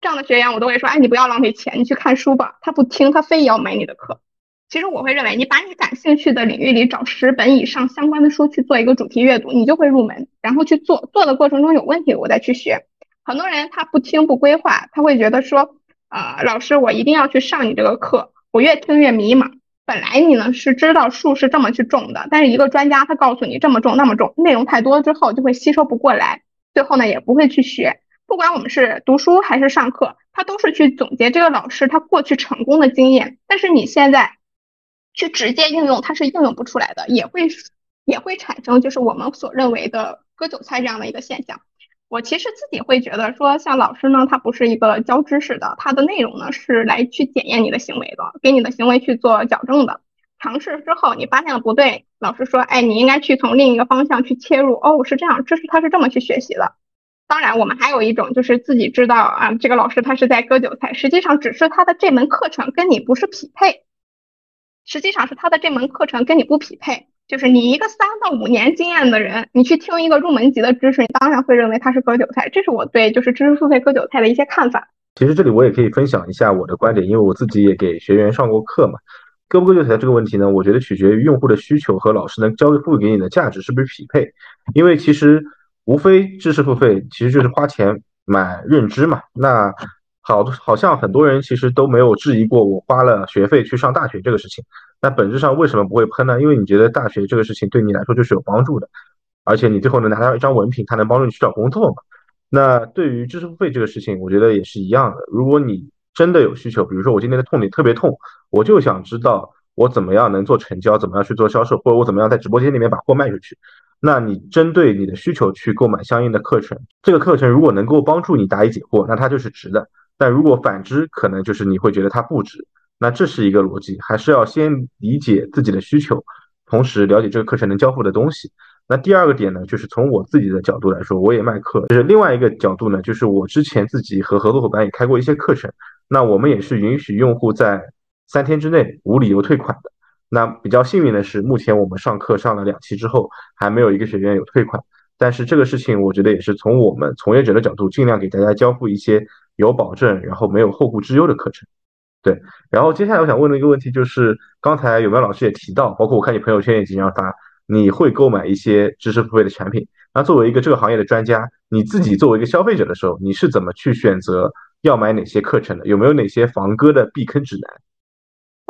这样的学员我都会说，哎，你不要浪费钱，你去看书吧。他不听，他非要买你的课。其实我会认为，你把你感兴趣的领域里找十本以上相关的书去做一个主题阅读，你就会入门，然后去做，做的过程中有问题我再去学。很多人他不听不规划，他会觉得说，呃，老师我一定要去上你这个课，我越听越迷茫。本来你呢是知道数是这么去种的，但是一个专家他告诉你这么种那么种，内容太多之后就会吸收不过来，最后呢也不会去学。不管我们是读书还是上课，他都是去总结这个老师他过去成功的经验，但是你现在。去直接应用，它是应用不出来的，也会也会产生就是我们所认为的割韭菜这样的一个现象。我其实自己会觉得说，像老师呢，他不是一个教知识的，他的内容呢是来去检验你的行为的，给你的行为去做矫正的。尝试之后你发现了不对，老师说，哎，你应该去从另一个方向去切入。哦，是这样，知识他是这么去学习的。当然，我们还有一种就是自己知道啊，这个老师他是在割韭菜，实际上只是他的这门课程跟你不是匹配，实际上是他的这门课程跟你不匹配。就是你一个三到五年经验的人，你去听一个入门级的知识，你当然会认为他是割韭菜。这是我对就是知识付费割韭菜的一些看法。其实这里我也可以分享一下我的观点，因为我自己也给学员上过课嘛。割不割韭菜这个问题呢，我觉得取决于用户的需求和老师能教付给你的价值是不是匹配。因为其实。无非知识付费其实就是花钱买认知嘛。那好，好像很多人其实都没有质疑过我花了学费去上大学这个事情。那本质上为什么不会喷呢？因为你觉得大学这个事情对你来说就是有帮助的，而且你最后能拿到一张文凭，它能帮助你去找工作嘛。那对于知识付费这个事情，我觉得也是一样的。如果你真的有需求，比如说我今天的痛点特别痛，我就想知道我怎么样能做成交，怎么样去做销售，或者我怎么样在直播间里面把货卖出去。那你针对你的需求去购买相应的课程，这个课程如果能够帮助你答疑解惑，那它就是值的。但如果反之，可能就是你会觉得它不值。那这是一个逻辑，还是要先理解自己的需求，同时了解这个课程能交付的东西。那第二个点呢，就是从我自己的角度来说，我也卖课，就是另外一个角度呢，就是我之前自己和合作伙伴也开过一些课程，那我们也是允许用户在三天之内无理由退款的。那比较幸运的是，目前我们上课上了两期之后，还没有一个学员有退款。但是这个事情，我觉得也是从我们从业者的角度，尽量给大家交付一些有保证，然后没有后顾之忧的课程。对，然后接下来我想问的一个问题就是，刚才有没有老师也提到，包括我看你朋友圈也经常发，你会购买一些知识付费的产品。那作为一个这个行业的专家，你自己作为一个消费者的时候，你是怎么去选择要买哪些课程的？有没有哪些防割的避坑指南？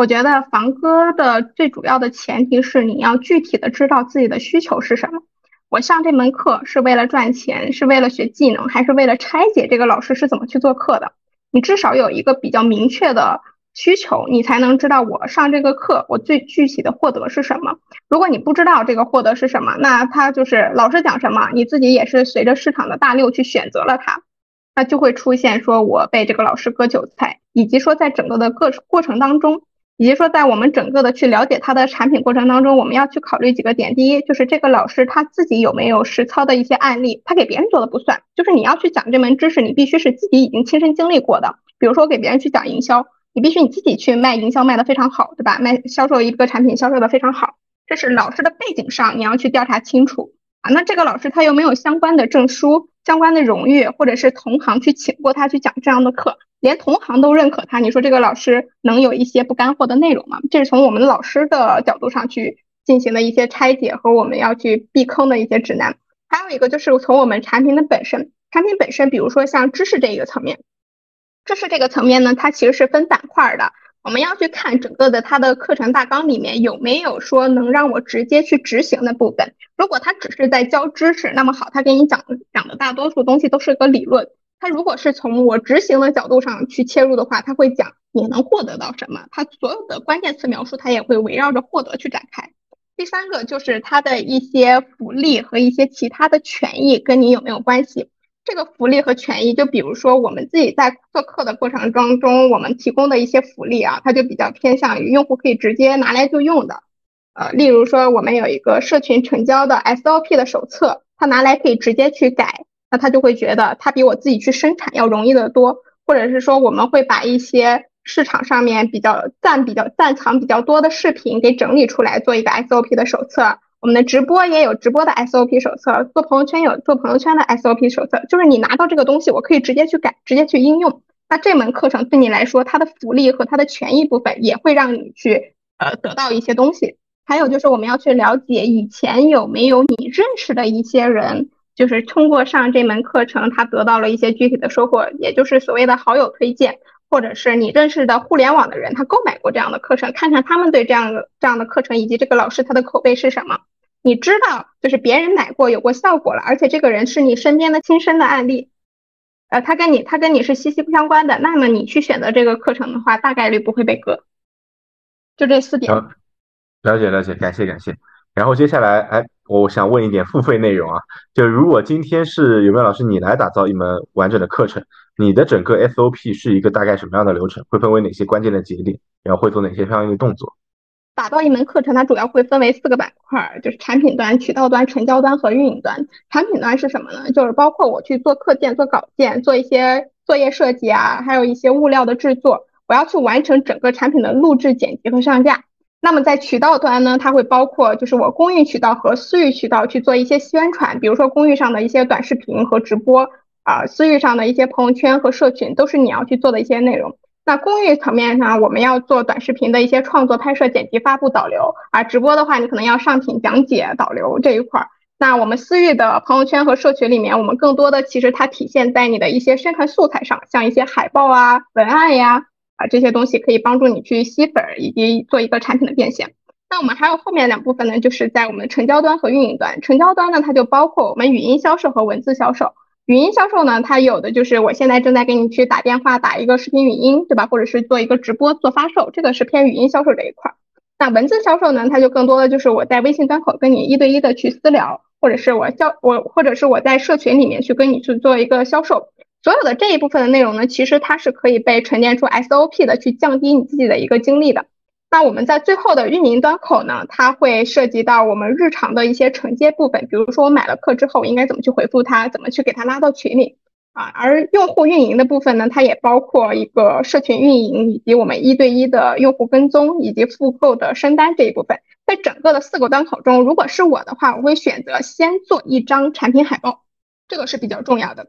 我觉得防割的最主要的前提是你要具体的知道自己的需求是什么。我上这门课是为了赚钱，是为了学技能，还是为了拆解这个老师是怎么去做课的？你至少有一个比较明确的需求，你才能知道我上这个课我最具体的获得是什么。如果你不知道这个获得是什么，那他就是老师讲什么，你自己也是随着市场的大流去选择了它，那就会出现说我被这个老师割韭菜，以及说在整个的过过程当中。以及说，在我们整个的去了解他的产品过程当中，我们要去考虑几个点。第一，就是这个老师他自己有没有实操的一些案例，他给别人做的不算。就是你要去讲这门知识，你必须是自己已经亲身经历过的。比如说，给别人去讲营销，你必须你自己去卖营销卖的非常好，对吧？卖销售一个产品销售的非常好，这是老师的背景上你要去调查清楚啊。那这个老师他有没有相关的证书、相关的荣誉，或者是同行去请过他去讲这样的课？连同行都认可他，你说这个老师能有一些不干货的内容吗？这是从我们老师的角度上去进行的一些拆解和我们要去避坑的一些指南。还有一个就是从我们产品的本身，产品本身，比如说像知识这一个层面，知识这个层面呢，它其实是分板块的。我们要去看整个的它的课程大纲里面有没有说能让我直接去执行的部分。如果他只是在教知识，那么好，他给你讲讲的大多数东西都是个理论。他如果是从我执行的角度上去切入的话，他会讲你能获得到什么，他所有的关键词描述他也会围绕着获得去展开。第三个就是他的一些福利和一些其他的权益跟你有没有关系？这个福利和权益，就比如说我们自己在做课的过程当中，我们提供的一些福利啊，它就比较偏向于用户可以直接拿来就用的。呃，例如说我们有一个社群成交的 SOP 的手册，他拿来可以直接去改。那他就会觉得他比我自己去生产要容易得多，或者是说我们会把一些市场上面比较赞比较赞藏比较多的视频给整理出来做一个 SOP 的手册。我们的直播也有直播的 SOP 手册，做朋友圈有做朋友圈的 SOP 手册。就是你拿到这个东西，我可以直接去改，直接去应用。那这门课程对你来说，它的福利和它的权益部分也会让你去呃得到一些东西。还有就是我们要去了解以前有没有你认识的一些人。就是通过上这门课程，他得到了一些具体的收获，也就是所谓的好友推荐，或者是你认识的互联网的人，他购买过这样的课程，看看他们对这样的这样的课程以及这个老师他的口碑是什么。你知道，就是别人买过有过效果了，而且这个人是你身边的亲身的案例，呃，他跟你他跟你是息息不相关的，那么你去选择这个课程的话，大概率不会被割。就这四点。了解了解，感谢感谢。然后接下来，哎。我想问一点付费内容啊，就如果今天是有没有老师你来打造一门完整的课程，你的整个 SOP 是一个大概什么样的流程？会分为哪些关键的节点？然后会做哪些相应的动作？打造一门课程，它主要会分为四个板块，就是产品端、渠道端、成交端和运营端。产品端是什么呢？就是包括我去做课件、做稿件、做一些作业设计啊，还有一些物料的制作，我要去完成整个产品的录制、剪辑和上架。那么在渠道端呢，它会包括就是我公域渠道和私域渠道去做一些宣传，比如说公域上的一些短视频和直播啊，私域上的一些朋友圈和社群，都是你要去做的一些内容。那公域层面上，我们要做短视频的一些创作、拍摄、剪辑、发布、导流啊。直播的话，你可能要上品、讲解、导流这一块儿。那我们私域的朋友圈和社群里面，我们更多的其实它体现在你的一些宣传素材上，像一些海报啊、文案呀啊这些东西，可以帮助你去吸粉以及做一个产品的变现。那我们还有后面两部分呢，就是在我们成交端和运营端。成交端呢，它就包括我们语音销售和文字销售。语音销售呢，它有的就是我现在正在给你去打电话，打一个视频语音，对吧？或者是做一个直播做发售，这个是偏语音销售这一块。那文字销售呢，它就更多的就是我在微信端口跟你一对一的去私聊，或者是我销我或者是我在社群里面去跟你去做一个销售。所有的这一部分的内容呢，其实它是可以被沉淀出 SOP 的，去降低你自己的一个精力的。那我们在最后的运营端口呢，它会涉及到我们日常的一些承接部分，比如说我买了课之后，应该怎么去回复他，怎么去给他拉到群里啊。而用户运营的部分呢，它也包括一个社群运营，以及我们一对一的用户跟踪以及复购的升单这一部分。在整个的四个端口中，如果是我的话，我会选择先做一张产品海报，这个是比较重要的。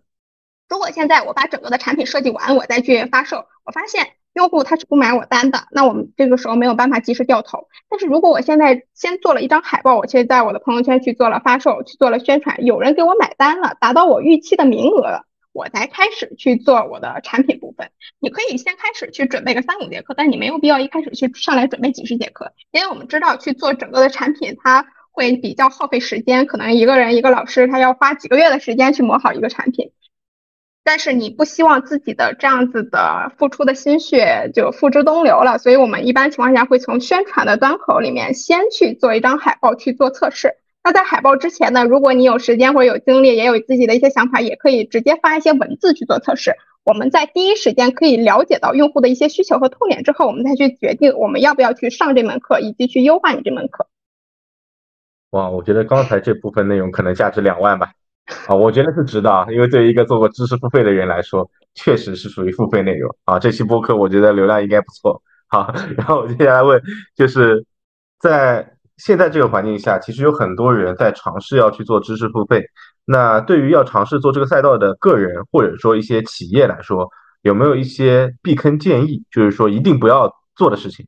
如果现在我把整个的产品设计完，我再去发售，我发现。用户他是不买我单的，那我们这个时候没有办法及时掉头。但是如果我现在先做了一张海报，我去在我的朋友圈去做了发售，去做了宣传，有人给我买单了，达到我预期的名额了，我才开始去做我的产品部分。你可以先开始去准备个三五节课，但你没有必要一开始去上来准备几十节课，因为我们知道去做整个的产品，它会比较耗费时间，可能一个人一个老师他要花几个月的时间去磨好一个产品。但是你不希望自己的这样子的付出的心血就付之东流了，所以我们一般情况下会从宣传的端口里面先去做一张海报去做测试。那在海报之前呢，如果你有时间或者有精力，也有自己的一些想法，也可以直接发一些文字去做测试。我们在第一时间可以了解到用户的一些需求和痛点之后，我们再去决定我们要不要去上这门课，以及去优化你这门课。哇，我觉得刚才这部分内容可能价值两万吧。啊，我觉得是值的啊，因为对于一个做过知识付费的人来说，确实是属于付费内容啊。这期播客我觉得流量应该不错。好，然后我接下来问，就是在现在这个环境下，其实有很多人在尝试要去做知识付费。那对于要尝试做这个赛道的个人或者说一些企业来说，有没有一些避坑建议？就是说一定不要做的事情。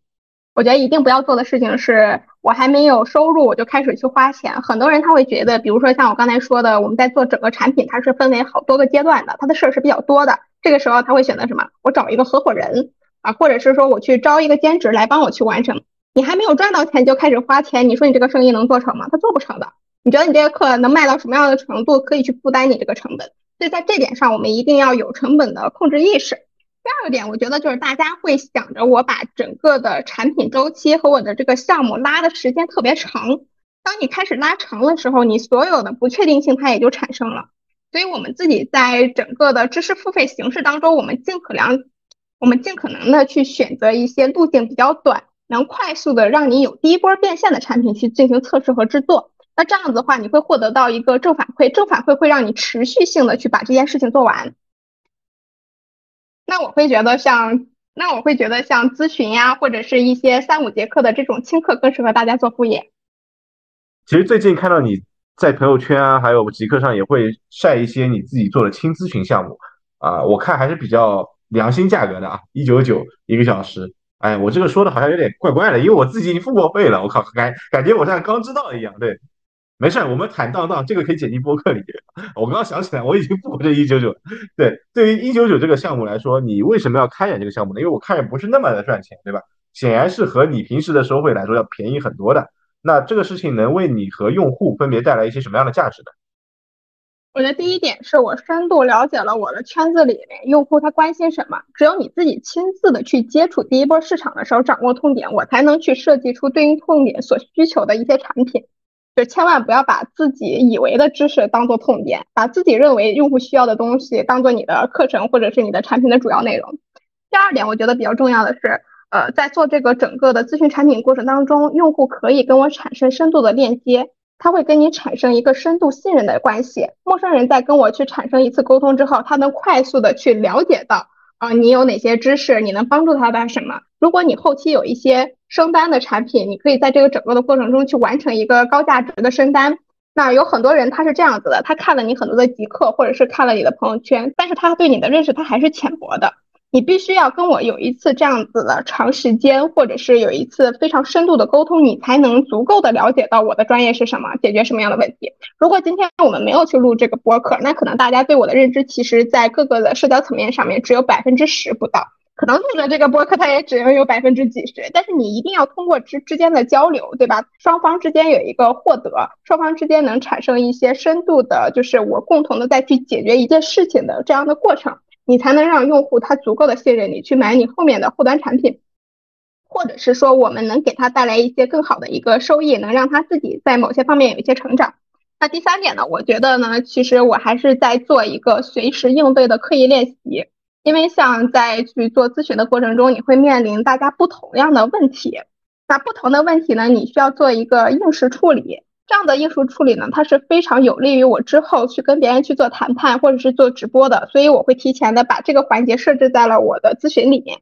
我觉得一定不要做的事情是，我还没有收入我就开始去花钱。很多人他会觉得，比如说像我刚才说的，我们在做整个产品，它是分为好多个阶段的，它的事儿是比较多的。这个时候他会选择什么？我找一个合伙人啊，或者是说我去招一个兼职来帮我去完成。你还没有赚到钱就开始花钱，你说你这个生意能做成吗？他做不成的。你觉得你这个课能卖到什么样的程度，可以去负担你这个成本？所以在这点上，我们一定要有成本的控制意识。第二个点，我觉得就是大家会想着我把整个的产品周期和我的这个项目拉的时间特别长。当你开始拉长的时候，你所有的不确定性它也就产生了。所以我们自己在整个的知识付费形式当中，我们尽可能，我们尽可能的去选择一些路径比较短，能快速的让你有第一波变现的产品去进行测试和制作。那这样子的话，你会获得到一个正反馈，正反馈会让你持续性的去把这件事情做完。那我会觉得像，那我会觉得像咨询呀，或者是一些三五节课的这种轻课更适合大家做副业。其实最近看到你在朋友圈啊，还有极客上也会晒一些你自己做的轻咨询项目啊，我看还是比较良心价格的啊，一九九一个小时。哎，我这个说的好像有点怪怪的，因为我自己已经付过费了，我靠，感感觉我像刚知道一样，对。没事，我们坦荡荡，这个可以剪进播客里。我刚刚想起来，我已经付过这一九九。对，对于一九九这个项目来说，你为什么要开展这个项目呢？因为我看着不是那么的赚钱，对吧？显然是和你平时的收费来说要便宜很多的。那这个事情能为你和用户分别带来一些什么样的价值呢？我觉得第一点是我深度了解了我的圈子里面用户他关心什么。只有你自己亲自的去接触第一波市场的时候，掌握痛点，我才能去设计出对应痛点所需求的一些产品。就千万不要把自己以为的知识当做痛点，把自己认为用户需要的东西当做你的课程或者是你的产品的主要内容。第二点，我觉得比较重要的是，呃，在做这个整个的咨询产品过程当中，用户可以跟我产生深度的链接，他会跟你产生一个深度信任的关系。陌生人在跟我去产生一次沟通之后，他能快速的去了解到啊，你有哪些知识，你能帮助他干什么。如果你后期有一些升单的产品，你可以在这个整个的过程中去完成一个高价值的升单。那有很多人他是这样子的，他看了你很多的极客，或者是看了你的朋友圈，但是他对你的认识他还是浅薄的。你必须要跟我有一次这样子的长时间，或者是有一次非常深度的沟通，你才能足够的了解到我的专业是什么，解决什么样的问题。如果今天我们没有去录这个播客，那可能大家对我的认知，其实在各个的社交层面上面只有百分之十不到。可能录的这个播客，它也只能有百分之几十。但是你一定要通过之之间的交流，对吧？双方之间有一个获得，双方之间能产生一些深度的，就是我共同的再去解决一件事情的这样的过程。你才能让用户他足够的信任你去买你后面的后端产品，或者是说我们能给他带来一些更好的一个收益，能让他自己在某些方面有一些成长。那第三点呢，我觉得呢，其实我还是在做一个随时应对的刻意练习，因为像在去做咨询的过程中，你会面临大家不同样的问题，那不同的问题呢，你需要做一个应试处理。这样的应试处理呢，它是非常有利于我之后去跟别人去做谈判或者是做直播的，所以我会提前的把这个环节设置在了我的咨询里面。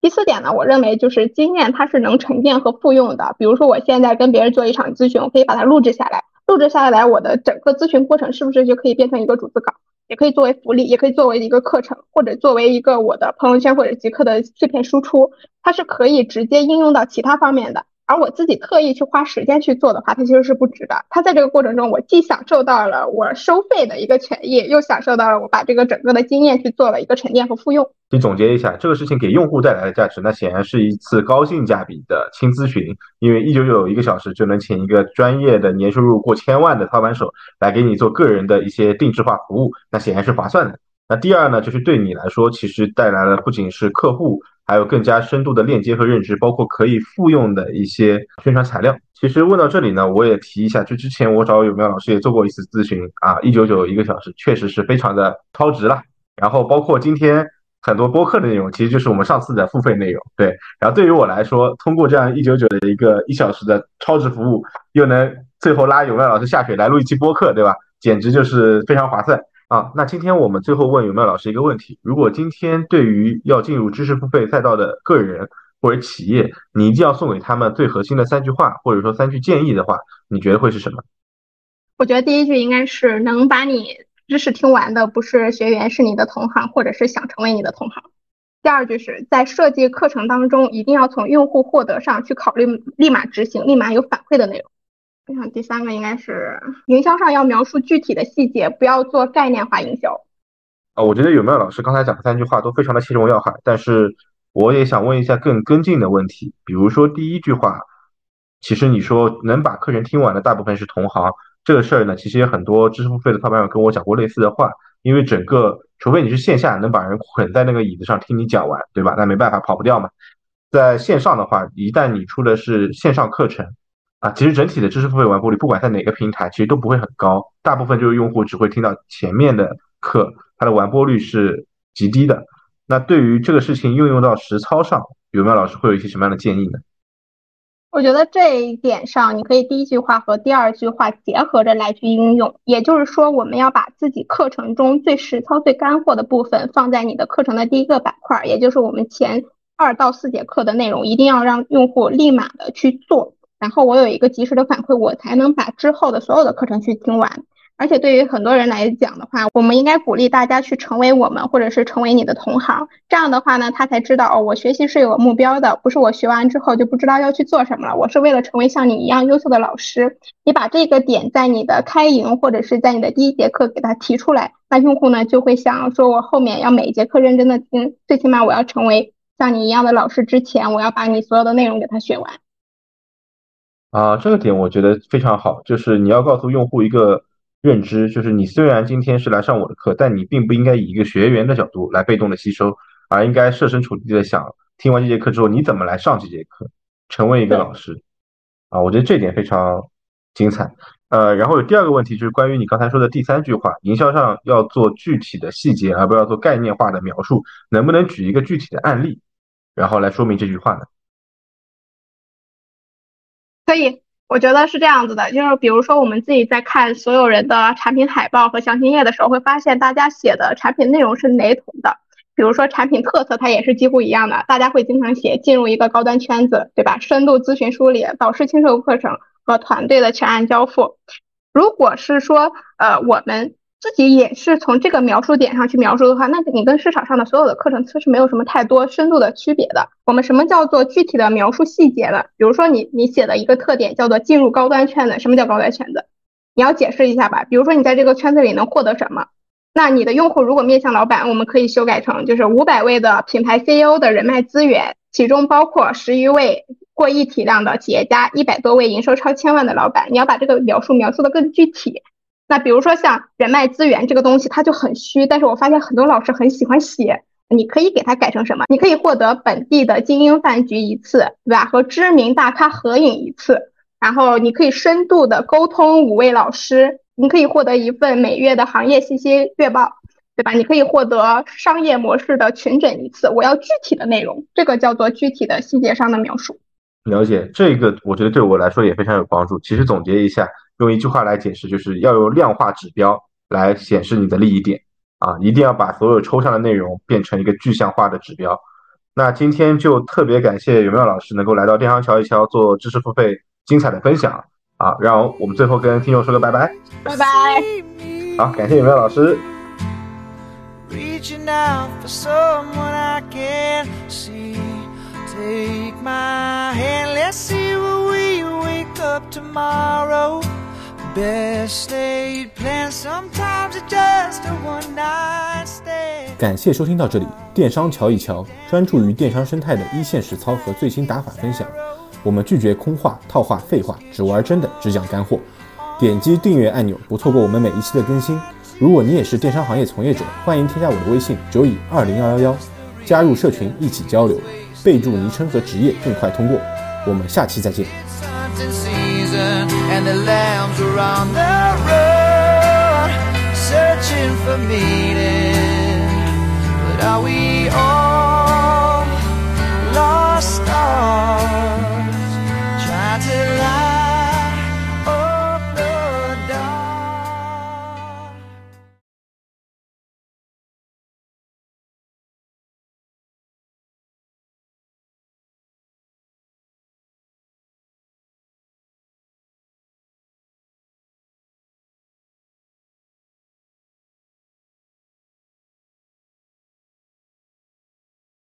第四点呢，我认为就是经验它是能沉淀和复用的。比如说我现在跟别人做一场咨询，我可以把它录制下来，录制下来，我的整个咨询过程是不是就可以变成一个逐字稿，也可以作为福利，也可以作为一个课程，或者作为一个我的朋友圈或者极客的碎片输出，它是可以直接应用到其他方面的。而我自己特意去花时间去做的话，它其实是不值的。它在这个过程中，我既享受到了我收费的一个权益，又享受到了我把这个整个的经验去做了一个沉淀和复用。你总结一下，这个事情给用户带来的价值，那显然是一次高性价比的轻咨询，因为一九九一个小时就能请一个专业的年收入过千万的操盘手来给你做个人的一些定制化服务，那显然是划算的。那第二呢，就是对你来说，其实带来了不仅是客户。还有更加深度的链接和认知，包括可以复用的一些宣传材料。其实问到这里呢，我也提一下，就之前我找有苗老师也做过一次咨询啊，一九九一个小时，确实是非常的超值了。然后包括今天很多播客的内容，其实就是我们上次的付费内容。对，然后对于我来说，通过这样一九九的一个一小时的超值服务，又能最后拉有苗老师下水来录一期播客，对吧？简直就是非常划算。啊，那今天我们最后问有没有老师一个问题：如果今天对于要进入知识付费赛道的个人或者企业，你一定要送给他们最核心的三句话，或者说三句建议的话，你觉得会是什么？我觉得第一句应该是能把你知识听完的不是学员，是你的同行，或者是想成为你的同行。第二句是在设计课程当中，一定要从用户获得上去考虑，立马执行，立马有反馈的内容。我想第三个应该是营销上要描述具体的细节，不要做概念化营销。啊，我觉得有没有老师刚才讲的三句话都非常的切中要害，但是我也想问一下更跟进的问题，比如说第一句话，其实你说能把课程听完的大部分是同行，这个事儿呢，其实也很多知识付费的操盘手跟我讲过类似的话，因为整个除非你是线下能把人捆在那个椅子上听你讲完，对吧？那没办法跑不掉嘛。在线上的话，一旦你出的是线上课程。啊，其实整体的知识付费完播率，不管在哪个平台，其实都不会很高。大部分就是用户只会听到前面的课，它的完播率是极低的。那对于这个事情应用到实操上，有没有老师会有一些什么样的建议呢？我觉得这一点上，你可以第一句话和第二句话结合着来去应用。也就是说，我们要把自己课程中最实操、最干货的部分放在你的课程的第一个板块，也就是我们前二到四节课的内容，一定要让用户立马的去做。然后我有一个及时的反馈，我才能把之后的所有的课程去听完。而且对于很多人来讲的话，我们应该鼓励大家去成为我们，或者是成为你的同行。这样的话呢，他才知道哦，我学习是有目标的，不是我学完之后就不知道要去做什么了。我是为了成为像你一样优秀的老师。你把这个点在你的开营或者是在你的第一节课给他提出来，那用户呢就会想说，我后面要每一节课认真的听，最起码我要成为像你一样的老师之前，我要把你所有的内容给他学完。啊，这个点我觉得非常好，就是你要告诉用户一个认知，就是你虽然今天是来上我的课，但你并不应该以一个学员的角度来被动的吸收，而应该设身处地的想，听完这节课之后你怎么来上这节课，成为一个老师。啊，我觉得这点非常精彩。呃，然后有第二个问题就是关于你刚才说的第三句话，营销上要做具体的细节，而不要做概念化的描述，能不能举一个具体的案例？然后来说明这句话呢？可以，我觉得是这样子的，就是比如说我们自己在看所有人的产品海报和详情页的时候，会发现大家写的产品内容是雷同的。比如说产品特色，它也是几乎一样的，大家会经常写进入一个高端圈子，对吧？深度咨询梳理、导师亲授课程和团队的全案交付。如果是说，呃，我们。自己也是从这个描述点上去描述的话，那你跟市场上的所有的课程其实没有什么太多深度的区别的。我们什么叫做具体的描述细节呢？比如说你你写的一个特点叫做进入高端圈子，什么叫高端圈子？你要解释一下吧。比如说你在这个圈子里能获得什么？那你的用户如果面向老板，我们可以修改成就是五百位的品牌 CEO 的人脉资源，其中包括十余位过亿体量的企业家，一百多位营收超千万的老板。你要把这个描述描述的更具体。那比如说像人脉资源这个东西，它就很虚，但是我发现很多老师很喜欢写，你可以给它改成什么？你可以获得本地的精英饭局一次，对吧？和知名大咖合影一次，然后你可以深度的沟通五位老师，你可以获得一份每月的行业信息月报，对吧？你可以获得商业模式的群诊一次。我要具体的内容，这个叫做具体的细节上的描述。了解这个，我觉得对我来说也非常有帮助。其实总结一下。用一句话来解释，就是要用量化指标来显示你的利益点啊，一定要把所有抽象的内容变成一个具象化的指标。那今天就特别感谢有没有老师能够来到电商瞧一瞧做知识付费精彩的分享啊，让我们最后跟听众说个拜拜，拜拜。好，感谢有没有老师。感谢收听到这里，电商瞧一瞧，专注于电商生态的一线实操和最新打法分享。我们拒绝空话、套话、废话，只玩真的，只讲干货。点击订阅按钮，不错过我们每一期的更新。如果你也是电商行业从业者，欢迎添加我的微信九乙二零幺幺幺，加入社群一起交流，备注昵称和职业更快通过。我们下期再见。and the lambs were on the road searching for meaning. But are we all lost? Are